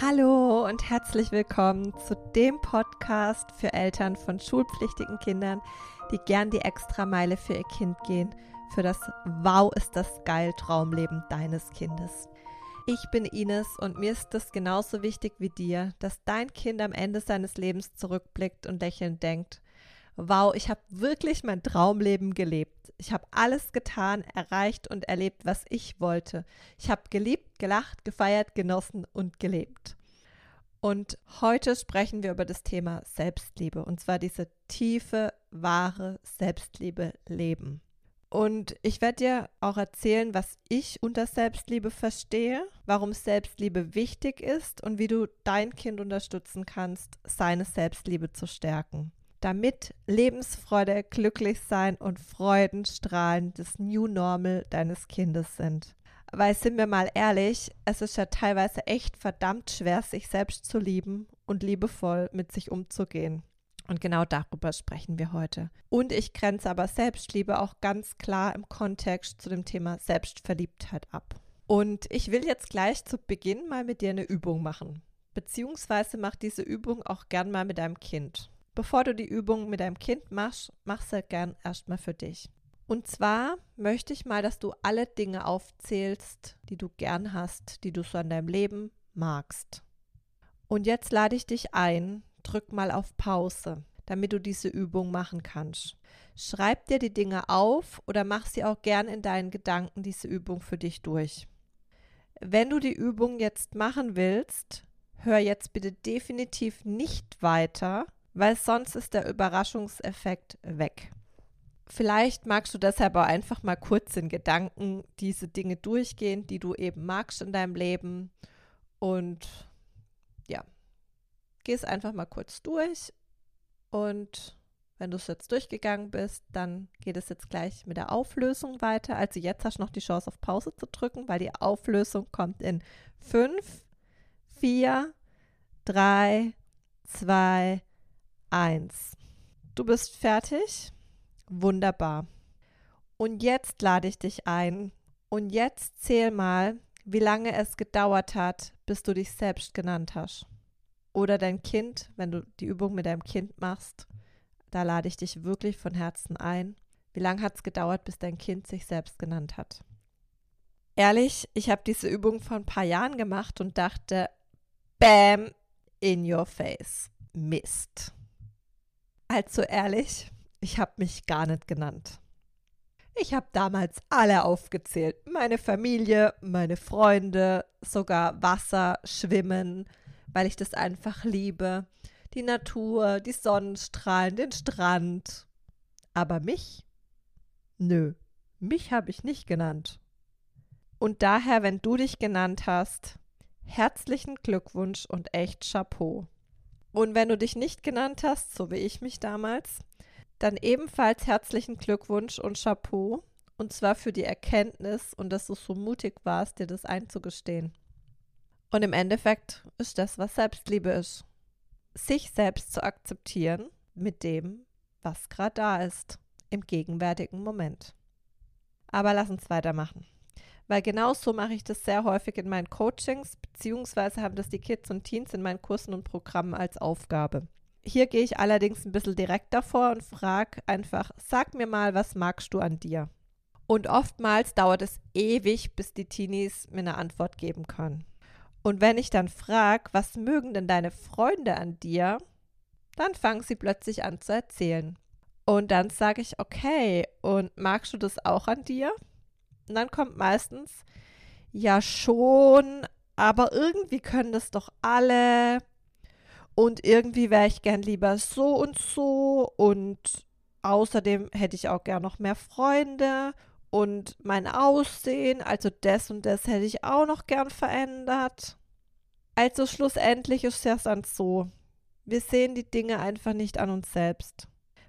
Hallo und herzlich willkommen zu dem Podcast für Eltern von schulpflichtigen Kindern, die gern die Extrameile für ihr Kind gehen, für das Wow ist das geil Traumleben deines Kindes. Ich bin Ines und mir ist es genauso wichtig wie dir, dass dein Kind am Ende seines Lebens zurückblickt und lächelnd denkt, wow, ich habe wirklich mein Traumleben gelebt. Ich habe alles getan, erreicht und erlebt, was ich wollte. Ich habe geliebt, gelacht, gefeiert, genossen und gelebt. Und heute sprechen wir über das Thema Selbstliebe und zwar diese tiefe, wahre Selbstliebe leben. Und ich werde dir auch erzählen, was ich unter Selbstliebe verstehe, warum Selbstliebe wichtig ist und wie du dein Kind unterstützen kannst, seine Selbstliebe zu stärken damit Lebensfreude, Glücklichsein und Freudenstrahlen das New Normal deines Kindes sind. Weil sind wir mal ehrlich, es ist ja teilweise echt verdammt schwer, sich selbst zu lieben und liebevoll mit sich umzugehen. Und genau darüber sprechen wir heute. Und ich grenze aber Selbstliebe auch ganz klar im Kontext zu dem Thema Selbstverliebtheit ab. Und ich will jetzt gleich zu Beginn mal mit dir eine Übung machen. Beziehungsweise mach diese Übung auch gern mal mit deinem Kind. Bevor du die Übung mit deinem Kind machst, mach sie gern erstmal für dich. Und zwar möchte ich mal, dass du alle Dinge aufzählst, die du gern hast, die du so an deinem Leben magst. Und jetzt lade ich dich ein, drück mal auf Pause, damit du diese Übung machen kannst. Schreib dir die Dinge auf oder mach sie auch gern in deinen Gedanken diese Übung für dich durch. Wenn du die Übung jetzt machen willst, hör jetzt bitte definitiv nicht weiter, weil sonst ist der Überraschungseffekt weg. Vielleicht magst du deshalb auch einfach mal kurz in Gedanken diese Dinge durchgehen, die du eben magst in deinem Leben. Und ja, geh es einfach mal kurz durch. Und wenn du es jetzt durchgegangen bist, dann geht es jetzt gleich mit der Auflösung weiter. Also jetzt hast du noch die Chance auf Pause zu drücken, weil die Auflösung kommt in 5, 4, 3, 2, 1. Du bist fertig? Wunderbar. Und jetzt lade ich dich ein. Und jetzt zähl mal, wie lange es gedauert hat, bis du dich selbst genannt hast. Oder dein Kind, wenn du die Übung mit deinem Kind machst, da lade ich dich wirklich von Herzen ein. Wie lange hat es gedauert, bis dein Kind sich selbst genannt hat? Ehrlich, ich habe diese Übung vor ein paar Jahren gemacht und dachte, Bam, in your face. Mist. Allzu ehrlich, ich habe mich gar nicht genannt. Ich habe damals alle aufgezählt. Meine Familie, meine Freunde, sogar Wasser, Schwimmen, weil ich das einfach liebe. Die Natur, die Sonnenstrahlen, den Strand. Aber mich? Nö, mich habe ich nicht genannt. Und daher, wenn du dich genannt hast, herzlichen Glückwunsch und echt Chapeau. Und wenn du dich nicht genannt hast, so wie ich mich damals, dann ebenfalls herzlichen Glückwunsch und Chapeau. Und zwar für die Erkenntnis und dass du so mutig warst, dir das einzugestehen. Und im Endeffekt ist das, was Selbstliebe ist. Sich selbst zu akzeptieren mit dem, was gerade da ist, im gegenwärtigen Moment. Aber lass uns weitermachen weil genau so mache ich das sehr häufig in meinen Coachings, beziehungsweise haben das die Kids und Teens in meinen Kursen und Programmen als Aufgabe. Hier gehe ich allerdings ein bisschen direkt davor und frage einfach, sag mir mal, was magst du an dir? Und oftmals dauert es ewig, bis die Teenies mir eine Antwort geben können. Und wenn ich dann frage, was mögen denn deine Freunde an dir, dann fangen sie plötzlich an zu erzählen. Und dann sage ich, okay, und magst du das auch an dir? Und dann kommt meistens, ja schon, aber irgendwie können das doch alle. Und irgendwie wäre ich gern lieber so und so. Und außerdem hätte ich auch gern noch mehr Freunde. Und mein Aussehen, also das und das hätte ich auch noch gern verändert. Also schlussendlich ist es dann so. Wir sehen die Dinge einfach nicht an uns selbst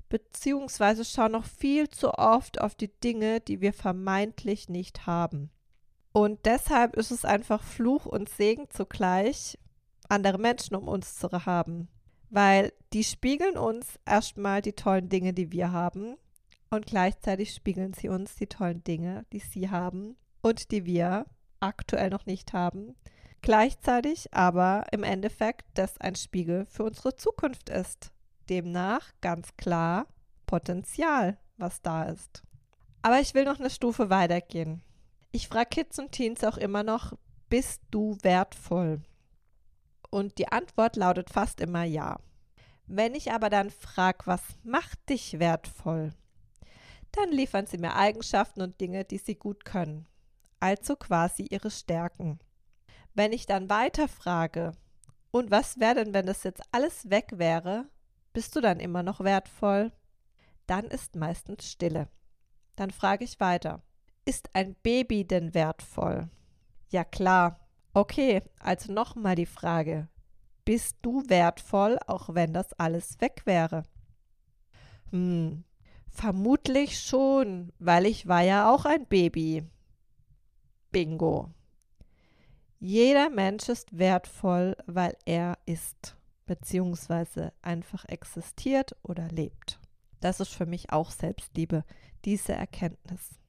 beziehungsweise schauen noch viel zu oft auf die Dinge, die wir vermeintlich nicht haben. Und deshalb ist es einfach Fluch und Segen zugleich, andere Menschen um uns zu haben. Weil die spiegeln uns erstmal die tollen Dinge, die wir haben. Und gleichzeitig spiegeln sie uns die tollen Dinge, die sie haben und die wir aktuell noch nicht haben. Gleichzeitig aber im Endeffekt das ein Spiegel für unsere Zukunft ist. Demnach ganz klar Potenzial, was da ist. Aber ich will noch eine Stufe weitergehen. Ich frage Kids und Teens auch immer noch, bist du wertvoll? Und die Antwort lautet fast immer ja. Wenn ich aber dann frage, was macht dich wertvoll? Dann liefern sie mir Eigenschaften und Dinge, die sie gut können. Also quasi ihre Stärken. Wenn ich dann weiter frage, und was wäre denn, wenn das jetzt alles weg wäre? Bist du dann immer noch wertvoll? Dann ist meistens Stille. Dann frage ich weiter. Ist ein Baby denn wertvoll? Ja klar. Okay, also nochmal die Frage. Bist du wertvoll, auch wenn das alles weg wäre? Hm, vermutlich schon, weil ich war ja auch ein Baby. Bingo. Jeder Mensch ist wertvoll, weil er ist, beziehungsweise einfach existiert oder lebt. Das ist für mich auch Selbstliebe, diese Erkenntnis.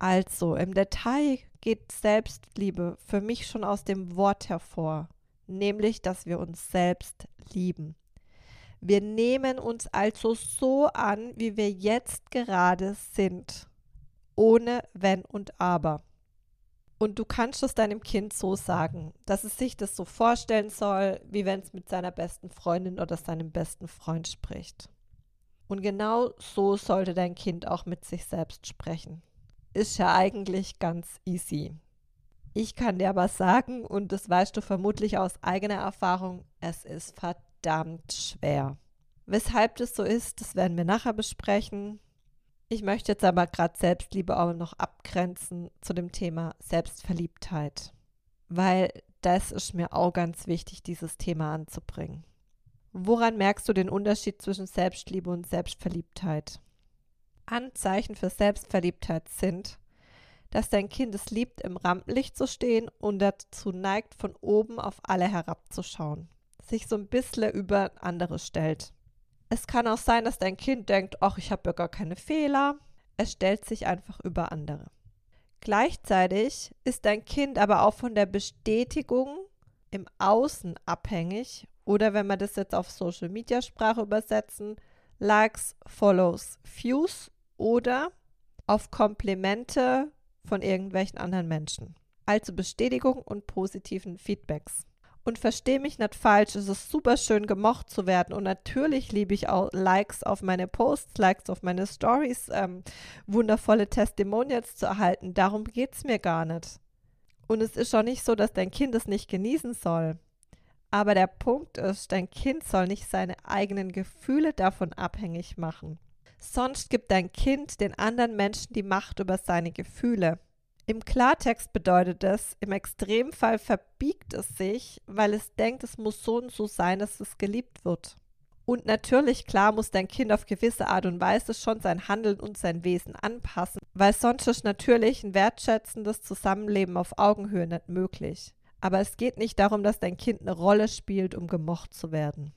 Also, im Detail geht Selbstliebe für mich schon aus dem Wort hervor, nämlich, dass wir uns selbst lieben. Wir nehmen uns also so an, wie wir jetzt gerade sind, ohne wenn und aber. Und du kannst es deinem Kind so sagen, dass es sich das so vorstellen soll, wie wenn es mit seiner besten Freundin oder seinem besten Freund spricht. Und genau so sollte dein Kind auch mit sich selbst sprechen. Ist ja eigentlich ganz easy. Ich kann dir aber sagen, und das weißt du vermutlich aus eigener Erfahrung, es ist verdammt schwer. Weshalb das so ist, das werden wir nachher besprechen. Ich möchte jetzt aber gerade Selbstliebe auch noch abgrenzen zu dem Thema Selbstverliebtheit, weil das ist mir auch ganz wichtig, dieses Thema anzubringen. Woran merkst du den Unterschied zwischen Selbstliebe und Selbstverliebtheit? Anzeichen für Selbstverliebtheit sind, dass dein Kind es liebt, im Rampenlicht zu stehen und dazu neigt, von oben auf alle herabzuschauen, sich so ein bisschen über andere stellt. Es kann auch sein, dass dein Kind denkt, ach, ich habe ja gar keine Fehler. Es stellt sich einfach über andere. Gleichzeitig ist dein Kind aber auch von der Bestätigung im Außen abhängig oder wenn wir das jetzt auf Social Media Sprache übersetzen, Likes, Follows, Views oder auf Komplimente von irgendwelchen anderen Menschen. Also Bestätigung und positiven Feedbacks. Und verstehe mich nicht falsch, es ist super schön gemocht zu werden. Und natürlich liebe ich auch Likes auf meine Posts, Likes auf meine Stories, ähm, wundervolle Testimonials zu erhalten. Darum geht es mir gar nicht. Und es ist schon nicht so, dass dein Kind es nicht genießen soll. Aber der Punkt ist, dein Kind soll nicht seine eigenen Gefühle davon abhängig machen. Sonst gibt dein Kind den anderen Menschen die Macht über seine Gefühle. Im Klartext bedeutet es, im Extremfall verbiegt es sich, weil es denkt, es muss so und so sein, dass es geliebt wird. Und natürlich, klar, muss dein Kind auf gewisse Art und Weise schon sein Handeln und sein Wesen anpassen, weil sonst ist natürlich ein wertschätzendes Zusammenleben auf Augenhöhe nicht möglich. Aber es geht nicht darum, dass dein Kind eine Rolle spielt, um gemocht zu werden.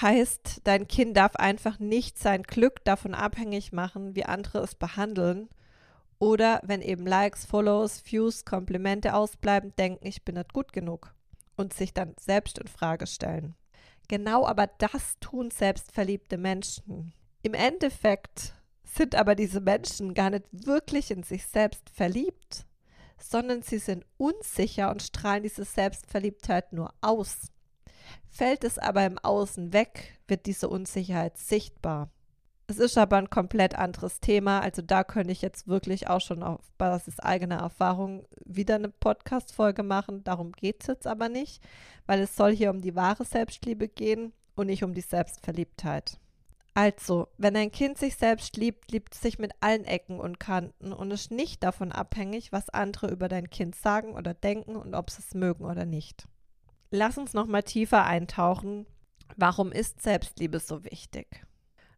Heißt, dein Kind darf einfach nicht sein Glück davon abhängig machen, wie andere es behandeln oder wenn eben Likes, Follows, Views, Komplimente ausbleiben, denken, ich bin nicht gut genug und sich dann selbst in Frage stellen. Genau aber das tun selbstverliebte Menschen. Im Endeffekt sind aber diese Menschen gar nicht wirklich in sich selbst verliebt, sondern sie sind unsicher und strahlen diese Selbstverliebtheit nur aus. Fällt es aber im Außen weg, wird diese Unsicherheit sichtbar. Es ist aber ein komplett anderes Thema. Also da könnte ich jetzt wirklich auch schon auf Basis eigener Erfahrung wieder eine Podcast-Folge machen. Darum geht es jetzt aber nicht, weil es soll hier um die wahre Selbstliebe gehen und nicht um die Selbstverliebtheit. Also, wenn ein Kind sich selbst liebt, liebt es sich mit allen Ecken und Kanten und ist nicht davon abhängig, was andere über dein Kind sagen oder denken und ob sie es mögen oder nicht. Lass uns nochmal tiefer eintauchen. Warum ist Selbstliebe so wichtig?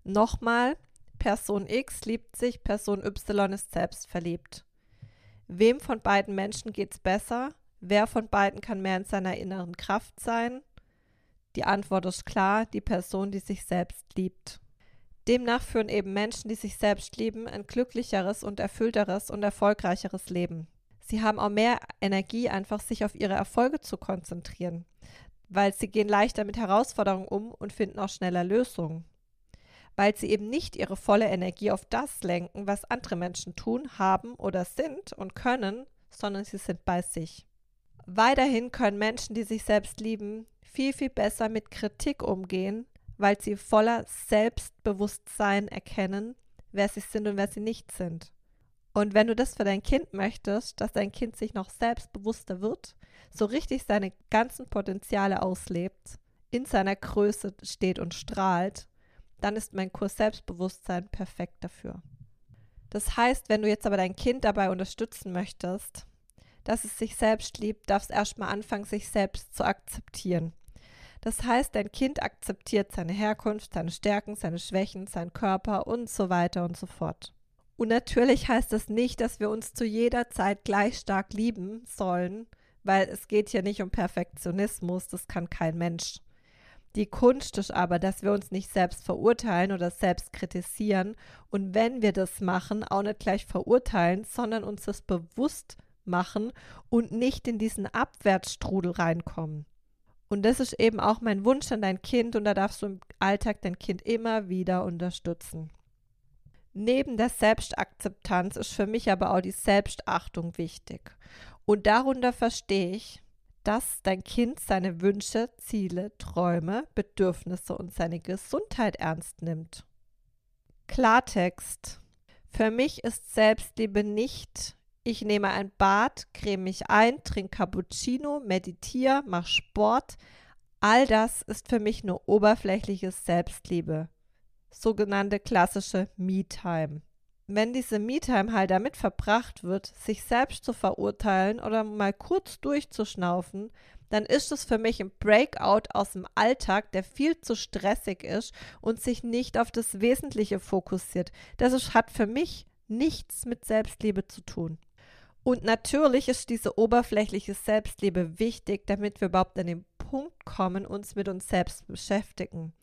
Nochmal, Person X liebt sich, Person Y ist selbstverliebt. Wem von beiden Menschen geht es besser? Wer von beiden kann mehr in seiner inneren Kraft sein? Die Antwort ist klar, die Person, die sich selbst liebt. Demnach führen eben Menschen, die sich selbst lieben, ein glücklicheres und erfüllteres und erfolgreicheres Leben. Sie haben auch mehr Energie, einfach sich auf ihre Erfolge zu konzentrieren, weil sie gehen leichter mit Herausforderungen um und finden auch schneller Lösungen. Weil sie eben nicht ihre volle Energie auf das lenken, was andere Menschen tun, haben oder sind und können, sondern sie sind bei sich. Weiterhin können Menschen, die sich selbst lieben, viel, viel besser mit Kritik umgehen, weil sie voller Selbstbewusstsein erkennen, wer sie sind und wer sie nicht sind. Und wenn du das für dein Kind möchtest, dass dein Kind sich noch selbstbewusster wird, so richtig seine ganzen Potenziale auslebt, in seiner Größe steht und strahlt, dann ist mein Kurs Selbstbewusstsein perfekt dafür. Das heißt, wenn du jetzt aber dein Kind dabei unterstützen möchtest, dass es sich selbst liebt, darfst erstmal anfangen, sich selbst zu akzeptieren. Das heißt, dein Kind akzeptiert seine Herkunft, seine Stärken, seine Schwächen, seinen Körper und so weiter und so fort. Und natürlich heißt das nicht, dass wir uns zu jeder Zeit gleich stark lieben sollen, weil es geht hier nicht um Perfektionismus, das kann kein Mensch. Die Kunst ist aber, dass wir uns nicht selbst verurteilen oder selbst kritisieren und wenn wir das machen, auch nicht gleich verurteilen, sondern uns das bewusst machen und nicht in diesen Abwärtsstrudel reinkommen. Und das ist eben auch mein Wunsch an dein Kind und da darfst du im Alltag dein Kind immer wieder unterstützen. Neben der Selbstakzeptanz ist für mich aber auch die Selbstachtung wichtig. Und darunter verstehe ich, dass dein Kind seine Wünsche, Ziele, Träume, Bedürfnisse und seine Gesundheit ernst nimmt. Klartext. Für mich ist Selbstliebe nicht ich nehme ein Bad, creme mich ein, trinke Cappuccino, meditiere, mache Sport. All das ist für mich nur oberflächliches Selbstliebe. Sogenannte klassische Me-Time. Wenn diese Me-Time halt damit verbracht wird, sich selbst zu verurteilen oder mal kurz durchzuschnaufen, dann ist es für mich ein Breakout aus dem Alltag, der viel zu stressig ist und sich nicht auf das Wesentliche fokussiert. Das ist, hat für mich nichts mit Selbstliebe zu tun. Und natürlich ist diese oberflächliche Selbstliebe wichtig, damit wir überhaupt an den Punkt kommen, uns mit uns selbst beschäftigen.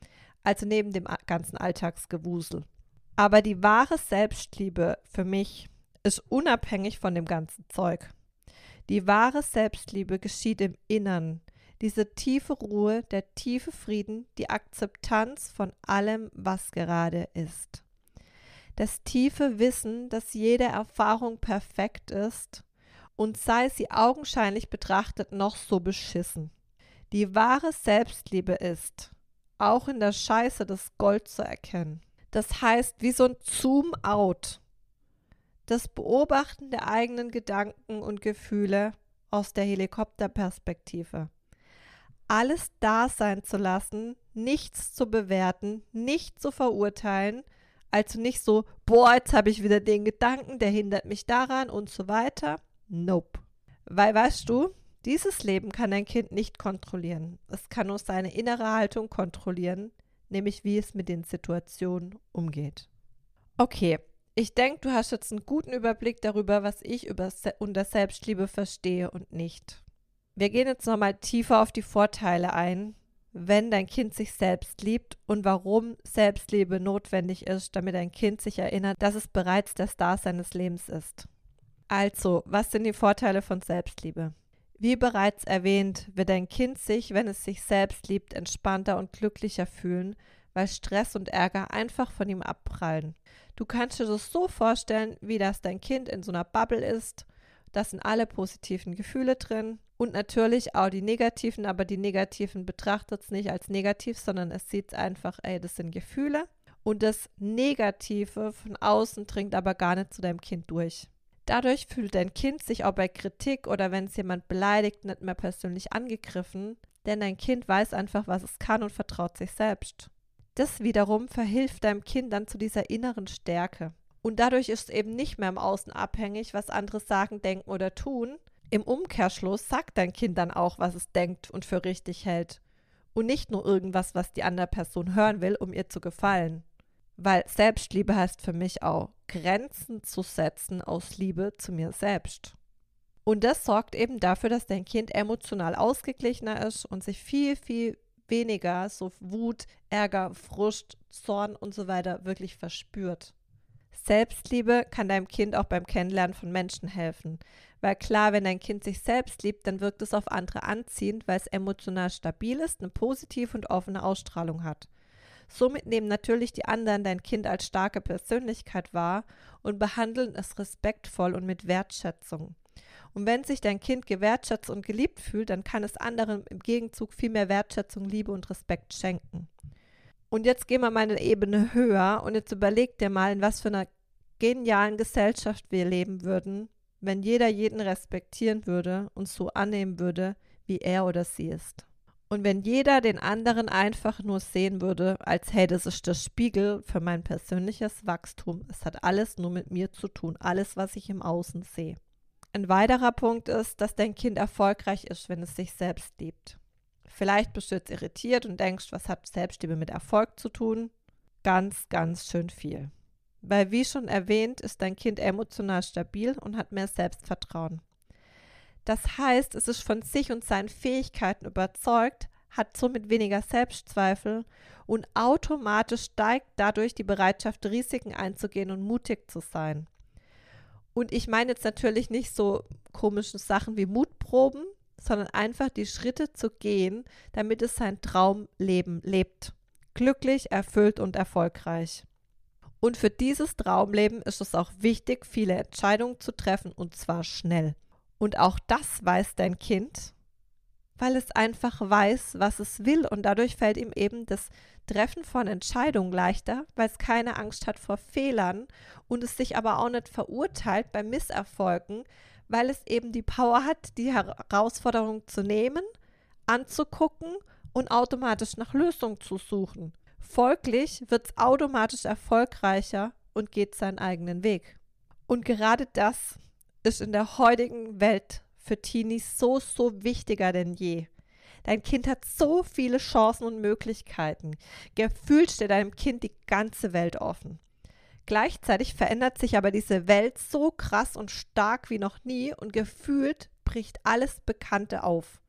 Also neben dem ganzen Alltagsgewusel. Aber die wahre Selbstliebe für mich ist unabhängig von dem ganzen Zeug. Die wahre Selbstliebe geschieht im Innern. Diese tiefe Ruhe, der tiefe Frieden, die Akzeptanz von allem, was gerade ist das tiefe Wissen, dass jede Erfahrung perfekt ist und sei sie augenscheinlich betrachtet noch so beschissen. Die wahre Selbstliebe ist, auch in der Scheiße das Gold zu erkennen. Das heißt, wie so ein Zoom-out. Das Beobachten der eigenen Gedanken und Gefühle aus der Helikopterperspektive. Alles da sein zu lassen, nichts zu bewerten, nicht zu verurteilen, also nicht so, boah, jetzt habe ich wieder den Gedanken, der hindert mich daran und so weiter. Nope. Weil weißt du, dieses Leben kann ein Kind nicht kontrollieren. Es kann nur seine innere Haltung kontrollieren, nämlich wie es mit den Situationen umgeht. Okay, ich denke, du hast jetzt einen guten Überblick darüber, was ich über Se unter Selbstliebe verstehe und nicht. Wir gehen jetzt nochmal tiefer auf die Vorteile ein, wenn dein Kind sich selbst liebt und warum Selbstliebe notwendig ist, damit dein Kind sich erinnert, dass es bereits der Star seines Lebens ist. Also, was sind die Vorteile von Selbstliebe? Wie bereits erwähnt, wird dein Kind sich, wenn es sich selbst liebt, entspannter und glücklicher fühlen, weil Stress und Ärger einfach von ihm abprallen. Du kannst dir das so vorstellen, wie das dein Kind in so einer Bubble ist. Da sind alle positiven Gefühle drin, und natürlich auch die negativen, aber die negativen betrachtet es nicht als negativ, sondern es sieht einfach, ey, das sind Gefühle. Und das Negative von außen dringt aber gar nicht zu deinem Kind durch. Dadurch fühlt dein Kind sich auch bei Kritik oder wenn es jemand beleidigt, nicht mehr persönlich angegriffen, denn dein Kind weiß einfach, was es kann und vertraut sich selbst. Das wiederum verhilft deinem Kind dann zu dieser inneren Stärke. Und dadurch ist es eben nicht mehr im Außen abhängig, was andere sagen, denken oder tun, im Umkehrschluss sagt dein Kind dann auch, was es denkt und für richtig hält. Und nicht nur irgendwas, was die andere Person hören will, um ihr zu gefallen. Weil Selbstliebe heißt für mich auch, Grenzen zu setzen aus Liebe zu mir selbst. Und das sorgt eben dafür, dass dein Kind emotional ausgeglichener ist und sich viel, viel weniger so Wut, Ärger, Frust, Zorn und so weiter wirklich verspürt. Selbstliebe kann deinem Kind auch beim Kennenlernen von Menschen helfen. Weil klar, wenn dein Kind sich selbst liebt, dann wirkt es auf andere anziehend, weil es emotional stabil ist, eine positive und offene Ausstrahlung hat. Somit nehmen natürlich die anderen dein Kind als starke Persönlichkeit wahr und behandeln es respektvoll und mit Wertschätzung. Und wenn sich dein Kind gewertschätzt und geliebt fühlt, dann kann es anderen im Gegenzug viel mehr Wertschätzung, Liebe und Respekt schenken. Und jetzt gehen wir mal eine Ebene höher und jetzt überleg dir mal, in was für einer genialen Gesellschaft wir leben würden, wenn jeder jeden respektieren würde und so annehmen würde, wie er oder sie ist. Und wenn jeder den anderen einfach nur sehen würde, als hey, das ist der Spiegel für mein persönliches Wachstum. Es hat alles nur mit mir zu tun, alles, was ich im Außen sehe. Ein weiterer Punkt ist, dass dein Kind erfolgreich ist, wenn es sich selbst liebt. Vielleicht bist du jetzt irritiert und denkst, was hat Selbstliebe mit Erfolg zu tun? Ganz, ganz schön viel. Weil, wie schon erwähnt, ist dein Kind emotional stabil und hat mehr Selbstvertrauen. Das heißt, es ist von sich und seinen Fähigkeiten überzeugt, hat somit weniger Selbstzweifel und automatisch steigt dadurch die Bereitschaft, Risiken einzugehen und mutig zu sein. Und ich meine jetzt natürlich nicht so komische Sachen wie Mutproben, sondern einfach die Schritte zu gehen, damit es sein Traumleben lebt. Glücklich, erfüllt und erfolgreich. Und für dieses Traumleben ist es auch wichtig, viele Entscheidungen zu treffen und zwar schnell. Und auch das weiß dein Kind, weil es einfach weiß, was es will und dadurch fällt ihm eben das Treffen von Entscheidungen leichter, weil es keine Angst hat vor Fehlern und es sich aber auch nicht verurteilt bei Misserfolgen, weil es eben die Power hat, die Herausforderung zu nehmen, anzugucken und automatisch nach Lösungen zu suchen. Folglich wird es automatisch erfolgreicher und geht seinen eigenen Weg. Und gerade das ist in der heutigen Welt für Teenies so, so wichtiger denn je. Dein Kind hat so viele Chancen und Möglichkeiten. Gefühlt steht deinem Kind die ganze Welt offen. Gleichzeitig verändert sich aber diese Welt so krass und stark wie noch nie und gefühlt bricht alles Bekannte auf.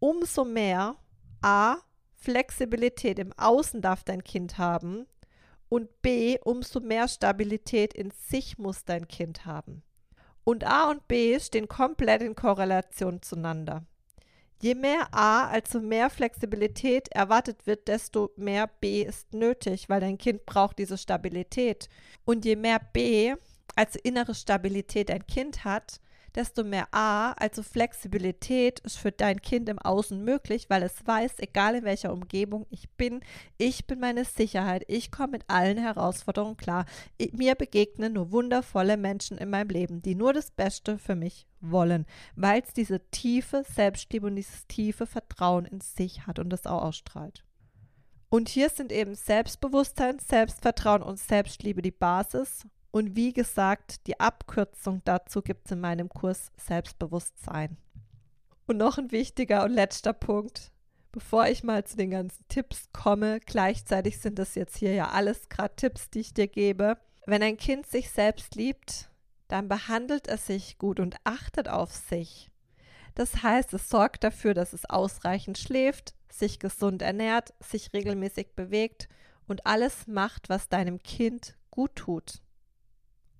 Umso mehr A. Flexibilität im Außen darf dein Kind haben und B. umso mehr Stabilität in sich muss dein Kind haben. Und A und B stehen komplett in Korrelation zueinander. Je mehr A, also mehr Flexibilität erwartet wird, desto mehr B ist nötig, weil dein Kind braucht diese Stabilität. Und je mehr B, also innere Stabilität ein Kind hat, desto mehr A, also Flexibilität, ist für dein Kind im Außen möglich, weil es weiß, egal in welcher Umgebung ich bin, ich bin meine Sicherheit, ich komme mit allen Herausforderungen klar. mir begegnen nur wundervolle Menschen in meinem Leben, die nur das Beste für mich wollen, weil es diese tiefe Selbstliebe und dieses tiefe Vertrauen in sich hat und das auch ausstrahlt. Und hier sind eben Selbstbewusstsein, Selbstvertrauen und Selbstliebe die Basis und wie gesagt, die Abkürzung dazu gibt es in meinem Kurs Selbstbewusstsein. Und noch ein wichtiger und letzter Punkt, bevor ich mal zu den ganzen Tipps komme, gleichzeitig sind das jetzt hier ja alles gerade Tipps, die ich dir gebe. Wenn ein Kind sich selbst liebt, dann behandelt es sich gut und achtet auf sich. Das heißt, es sorgt dafür, dass es ausreichend schläft, sich gesund ernährt, sich regelmäßig bewegt und alles macht, was deinem Kind gut tut.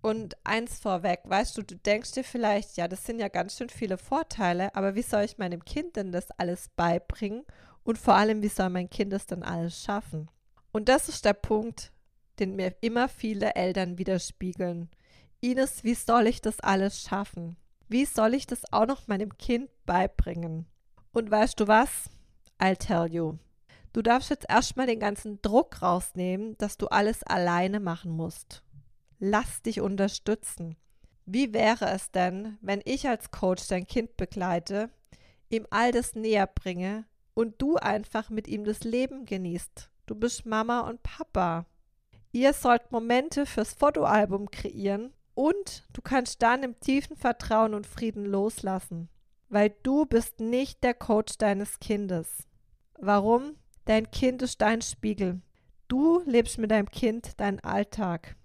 Und eins vorweg, weißt du, du denkst dir vielleicht, ja, das sind ja ganz schön viele Vorteile, aber wie soll ich meinem Kind denn das alles beibringen? Und vor allem, wie soll mein Kind das denn alles schaffen? Und das ist der Punkt, den mir immer viele Eltern widerspiegeln. Ines, wie soll ich das alles schaffen? Wie soll ich das auch noch meinem Kind beibringen? Und weißt du was? I'll tell you. Du darfst jetzt erstmal den ganzen Druck rausnehmen, dass du alles alleine machen musst. Lass dich unterstützen. Wie wäre es denn, wenn ich als Coach dein Kind begleite, ihm all das näher bringe und du einfach mit ihm das Leben genießt? Du bist Mama und Papa. Ihr sollt Momente fürs Fotoalbum kreieren und du kannst dann im tiefen Vertrauen und Frieden loslassen, weil du bist nicht der Coach deines Kindes. Warum? Dein Kind ist dein Spiegel. Du lebst mit deinem Kind deinen Alltag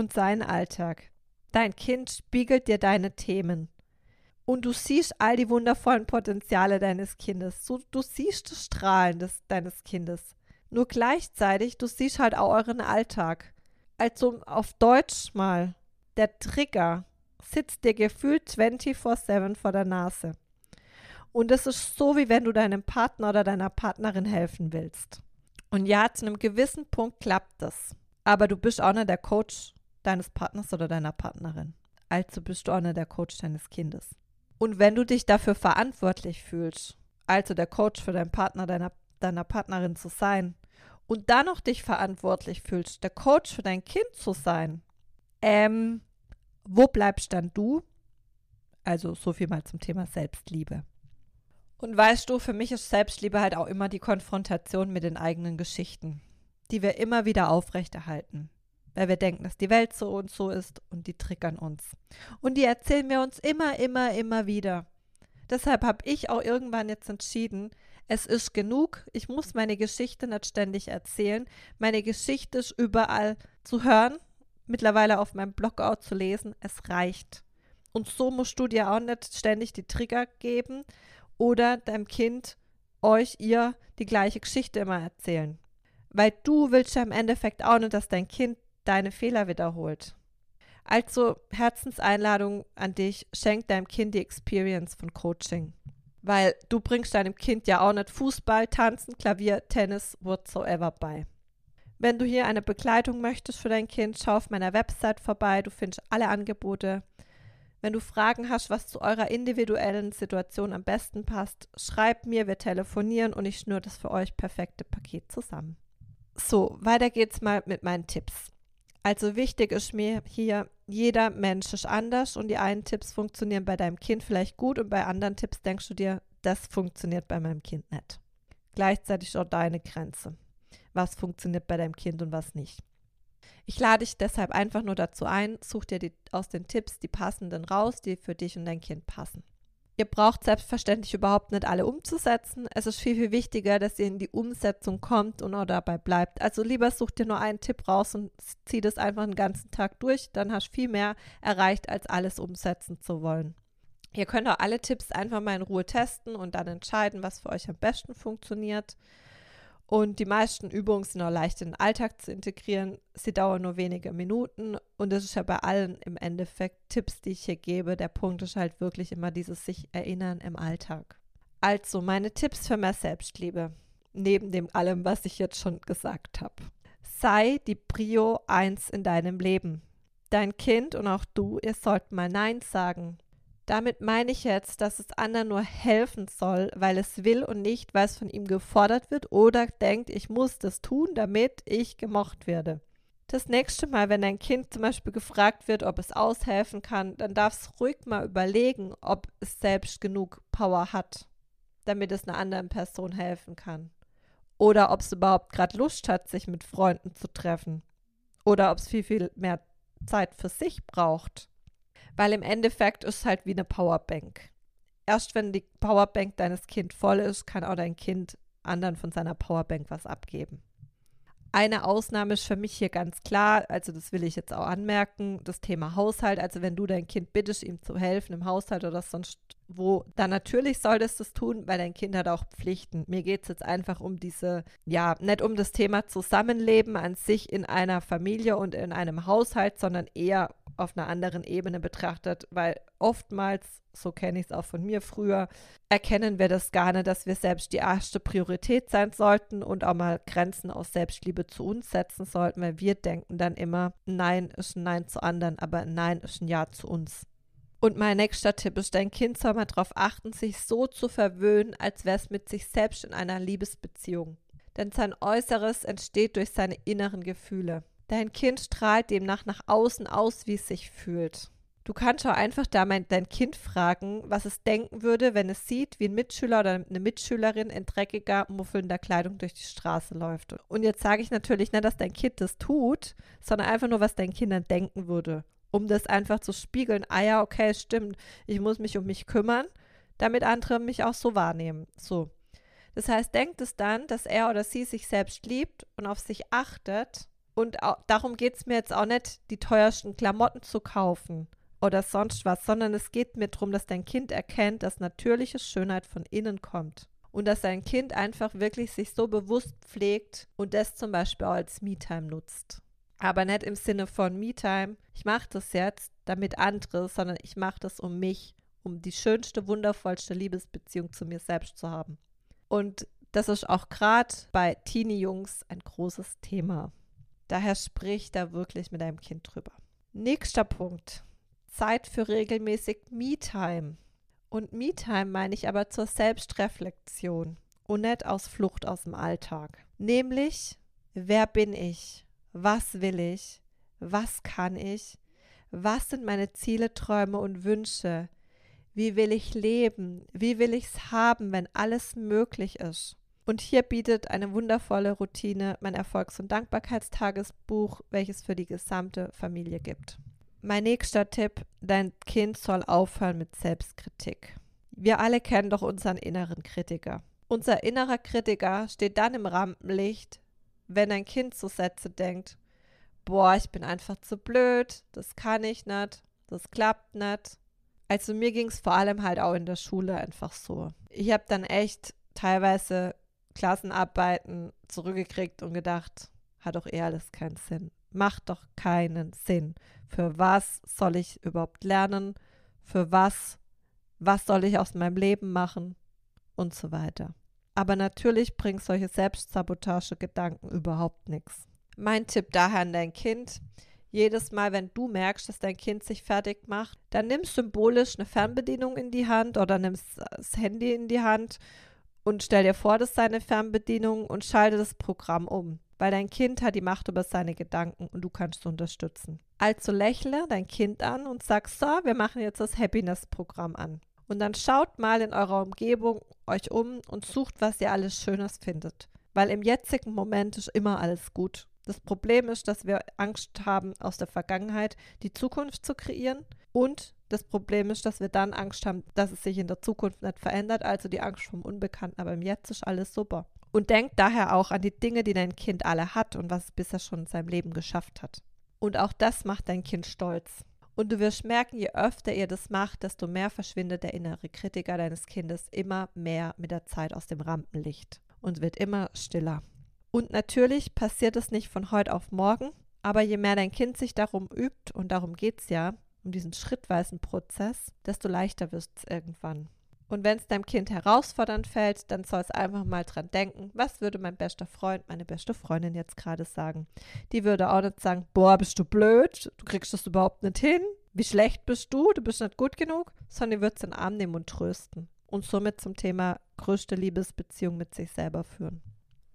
und seinen Alltag. Dein Kind spiegelt dir deine Themen. Und du siehst all die wundervollen Potenziale deines Kindes. Du, du siehst das Strahlen des, deines Kindes. Nur gleichzeitig, du siehst halt auch euren Alltag. Also auf Deutsch mal, der Trigger sitzt dir gefühlt 24-7 vor der Nase. Und es ist so, wie wenn du deinem Partner oder deiner Partnerin helfen willst. Und ja, zu einem gewissen Punkt klappt das. Aber du bist auch nicht der Coach deines Partners oder deiner Partnerin. Also bist du auch der Coach deines Kindes. Und wenn du dich dafür verantwortlich fühlst, also der Coach für deinen Partner, deiner, deiner Partnerin zu sein, und dann noch dich verantwortlich fühlst, der Coach für dein Kind zu sein, ähm, wo bleibst dann du? Also so viel mal zum Thema Selbstliebe. Und weißt du, für mich ist Selbstliebe halt auch immer die Konfrontation mit den eigenen Geschichten, die wir immer wieder aufrechterhalten. Weil wir denken, dass die Welt so und so ist und die triggern uns. Und die erzählen wir uns immer, immer, immer wieder. Deshalb habe ich auch irgendwann jetzt entschieden, es ist genug. Ich muss meine Geschichte nicht ständig erzählen. Meine Geschichte ist überall zu hören, mittlerweile auf meinem Blog auch zu lesen. Es reicht. Und so musst du dir auch nicht ständig die Trigger geben oder deinem Kind, euch, ihr die gleiche Geschichte immer erzählen. Weil du willst ja im Endeffekt auch nicht, dass dein Kind deine Fehler wiederholt. Also Herzenseinladung an dich, schenk deinem Kind die Experience von Coaching. Weil du bringst deinem Kind ja auch nicht Fußball, Tanzen, Klavier, Tennis, whatsoever bei. Wenn du hier eine Begleitung möchtest für dein Kind, schau auf meiner Website vorbei. Du findest alle Angebote. Wenn du Fragen hast, was zu eurer individuellen Situation am besten passt, schreib mir, wir telefonieren und ich schnüre das für euch perfekte Paket zusammen. So, weiter geht's mal mit meinen Tipps. Also wichtig ist mir hier, jeder Mensch ist anders und die einen Tipps funktionieren bei deinem Kind vielleicht gut und bei anderen Tipps denkst du dir, das funktioniert bei meinem Kind nicht. Gleichzeitig auch deine Grenze. Was funktioniert bei deinem Kind und was nicht. Ich lade dich deshalb einfach nur dazu ein, such dir die, aus den Tipps die passenden raus, die für dich und dein Kind passen. Ihr braucht selbstverständlich überhaupt nicht alle umzusetzen. Es ist viel, viel wichtiger, dass ihr in die Umsetzung kommt und auch dabei bleibt. Also lieber such dir nur einen Tipp raus und zieh das einfach den ganzen Tag durch. Dann hast du viel mehr erreicht, als alles umsetzen zu wollen. Ihr könnt auch alle Tipps einfach mal in Ruhe testen und dann entscheiden, was für euch am besten funktioniert. Und die meisten Übungen sind auch leicht in den Alltag zu integrieren. Sie dauern nur wenige Minuten und es ist ja bei allen im Endeffekt Tipps, die ich hier gebe. Der Punkt ist halt wirklich immer dieses sich erinnern im Alltag. Also meine Tipps für mehr Selbstliebe, neben dem allem, was ich jetzt schon gesagt habe. Sei die Prio 1 in deinem Leben. Dein Kind und auch du, ihr sollt mal Nein sagen. Damit meine ich jetzt, dass es anderen nur helfen soll, weil es will und nicht, weil es von ihm gefordert wird oder denkt, ich muss das tun, damit ich gemocht werde. Das nächste Mal, wenn dein Kind zum Beispiel gefragt wird, ob es aushelfen kann, dann darf es ruhig mal überlegen, ob es selbst genug Power hat, damit es einer anderen Person helfen kann. Oder ob es überhaupt gerade Lust hat, sich mit Freunden zu treffen. Oder ob es viel, viel mehr Zeit für sich braucht weil im Endeffekt ist es halt wie eine Powerbank. Erst wenn die Powerbank deines Kind voll ist, kann auch dein Kind anderen von seiner Powerbank was abgeben. Eine Ausnahme ist für mich hier ganz klar, also das will ich jetzt auch anmerken, das Thema Haushalt. Also wenn du dein Kind bittest, ihm zu helfen im Haushalt oder sonst wo, dann natürlich solltest du es tun, weil dein Kind hat auch Pflichten. Mir geht es jetzt einfach um diese, ja, nicht um das Thema Zusammenleben an sich in einer Familie und in einem Haushalt, sondern eher auf einer anderen Ebene betrachtet, weil oftmals, so kenne ich es auch von mir früher, erkennen wir das gar nicht, dass wir selbst die erste Priorität sein sollten und auch mal Grenzen aus Selbstliebe zu uns setzen sollten, weil wir denken dann immer, Nein ist ein Nein zu anderen, aber Nein ist ein Ja zu uns. Und mein nächster Tipp ist, dein Kind soll mal darauf achten, sich so zu verwöhnen, als wäre es mit sich selbst in einer Liebesbeziehung. Denn sein Äußeres entsteht durch seine inneren Gefühle. Dein Kind strahlt demnach nach außen aus, wie es sich fühlt. Du kannst auch einfach da mein, dein Kind fragen, was es denken würde, wenn es sieht, wie ein Mitschüler oder eine Mitschülerin in dreckiger, muffelnder Kleidung durch die Straße läuft. Und jetzt sage ich natürlich nicht, dass dein Kind das tut, sondern einfach nur, was dein Kind dann denken würde. Um das einfach zu spiegeln. Ah ja, okay, stimmt. Ich muss mich um mich kümmern, damit andere mich auch so wahrnehmen. So. Das heißt, denkt es dann, dass er oder sie sich selbst liebt und auf sich achtet und auch, darum geht es mir jetzt auch nicht, die teuersten Klamotten zu kaufen oder sonst was, sondern es geht mir darum, dass dein Kind erkennt, dass natürliche Schönheit von innen kommt. Und dass dein Kind einfach wirklich sich so bewusst pflegt und das zum Beispiel auch als Me-Time nutzt. Aber nicht im Sinne von Me-Time, ich mache das jetzt, damit andere, sondern ich mache das um mich, um die schönste, wundervollste Liebesbeziehung zu mir selbst zu haben. Und das ist auch gerade bei Teenie-Jungs ein großes Thema. Daher sprich da wirklich mit deinem Kind drüber. Nächster Punkt. Zeit für regelmäßig Me-Time. Und Me-Time meine ich aber zur Selbstreflexion und nicht aus Flucht aus dem Alltag. Nämlich, wer bin ich? Was will ich? Was kann ich? Was sind meine Ziele, Träume und Wünsche? Wie will ich leben? Wie will ich es haben, wenn alles möglich ist? Und hier bietet eine wundervolle Routine mein Erfolgs- und Dankbarkeitstagesbuch, welches für die gesamte Familie gibt. Mein nächster Tipp, dein Kind soll aufhören mit Selbstkritik. Wir alle kennen doch unseren inneren Kritiker. Unser innerer Kritiker steht dann im Rampenlicht, wenn ein Kind so Sätze denkt, boah, ich bin einfach zu blöd, das kann ich nicht, das klappt nicht. Also mir ging es vor allem halt auch in der Schule einfach so. Ich habe dann echt teilweise Klassenarbeiten zurückgekriegt und gedacht, hat doch eh alles keinen Sinn. Macht doch keinen Sinn. Für was soll ich überhaupt lernen? Für was? Was soll ich aus meinem Leben machen? Und so weiter. Aber natürlich bringen solche Selbstsabotage-Gedanken überhaupt nichts. Mein Tipp daher an dein Kind, jedes Mal, wenn du merkst, dass dein Kind sich fertig macht, dann nimm symbolisch eine Fernbedienung in die Hand oder nimmst das Handy in die Hand und stell dir vor, das ist deine Fernbedienung und schalte das Programm um, weil dein Kind hat die Macht über seine Gedanken und du kannst unterstützen. Also lächle dein Kind an und sag so, wir machen jetzt das Happiness-Programm an. Und dann schaut mal in eurer Umgebung euch um und sucht, was ihr alles Schönes findet. Weil im jetzigen Moment ist immer alles gut. Das Problem ist, dass wir Angst haben, aus der Vergangenheit die Zukunft zu kreieren. Und das Problem ist, dass wir dann Angst haben, dass es sich in der Zukunft nicht verändert, also die Angst vom Unbekannten. Aber im Jetzt ist alles super. Und denkt daher auch an die Dinge, die dein Kind alle hat und was es bisher schon in seinem Leben geschafft hat. Und auch das macht dein Kind stolz. Und du wirst merken, je öfter ihr das macht, desto mehr verschwindet der innere Kritiker deines Kindes immer mehr mit der Zeit aus dem Rampenlicht und wird immer stiller. Und natürlich passiert es nicht von heute auf morgen, aber je mehr dein Kind sich darum übt, und darum geht es ja, um diesen schrittweisen Prozess, desto leichter wird es irgendwann. Und wenn es deinem Kind herausfordernd fällt, dann soll es einfach mal dran denken, was würde mein bester Freund, meine beste Freundin jetzt gerade sagen. Die würde auch nicht sagen, boah, bist du blöd, du kriegst das überhaupt nicht hin, wie schlecht bist du, du bist nicht gut genug, sondern die wird es in den Arm nehmen und trösten und somit zum Thema größte Liebesbeziehung mit sich selber führen.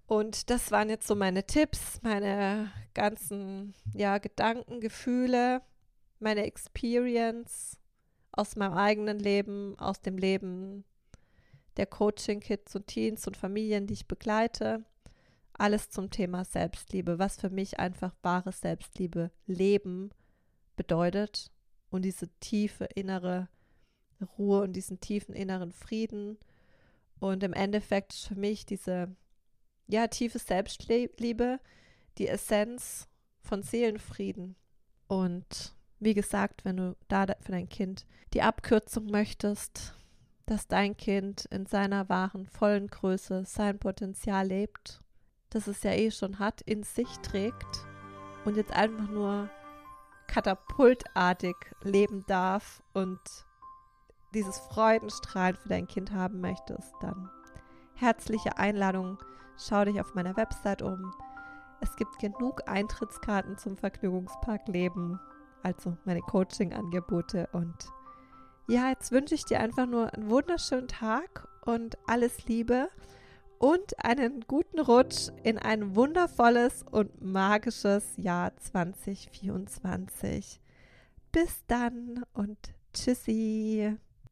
Und das waren jetzt so meine Tipps, meine ganzen ja, Gedanken, Gefühle, meine Experience aus meinem eigenen Leben, aus dem Leben der Coaching-Kids und Teens und Familien, die ich begleite. Alles zum Thema Selbstliebe, was für mich einfach wahre Selbstliebe leben bedeutet und diese tiefe innere Ruhe und diesen tiefen inneren Frieden. Und im Endeffekt für mich diese ja, tiefe Selbstliebe die Essenz von Seelenfrieden. Und wie gesagt, wenn du da für dein Kind die Abkürzung möchtest, dass dein Kind in seiner wahren, vollen Größe sein Potenzial lebt, das es ja eh schon hat, in sich trägt und jetzt einfach nur katapultartig leben darf und dieses Freudenstrahlen für dein Kind haben möchtest, dann herzliche Einladung, schau dich auf meiner Website um. Es gibt genug Eintrittskarten zum Vergnügungspark Leben also meine Coaching-Angebote. Und ja, jetzt wünsche ich dir einfach nur einen wunderschönen Tag und alles Liebe und einen guten Rutsch in ein wundervolles und magisches Jahr 2024. Bis dann und tschüssi.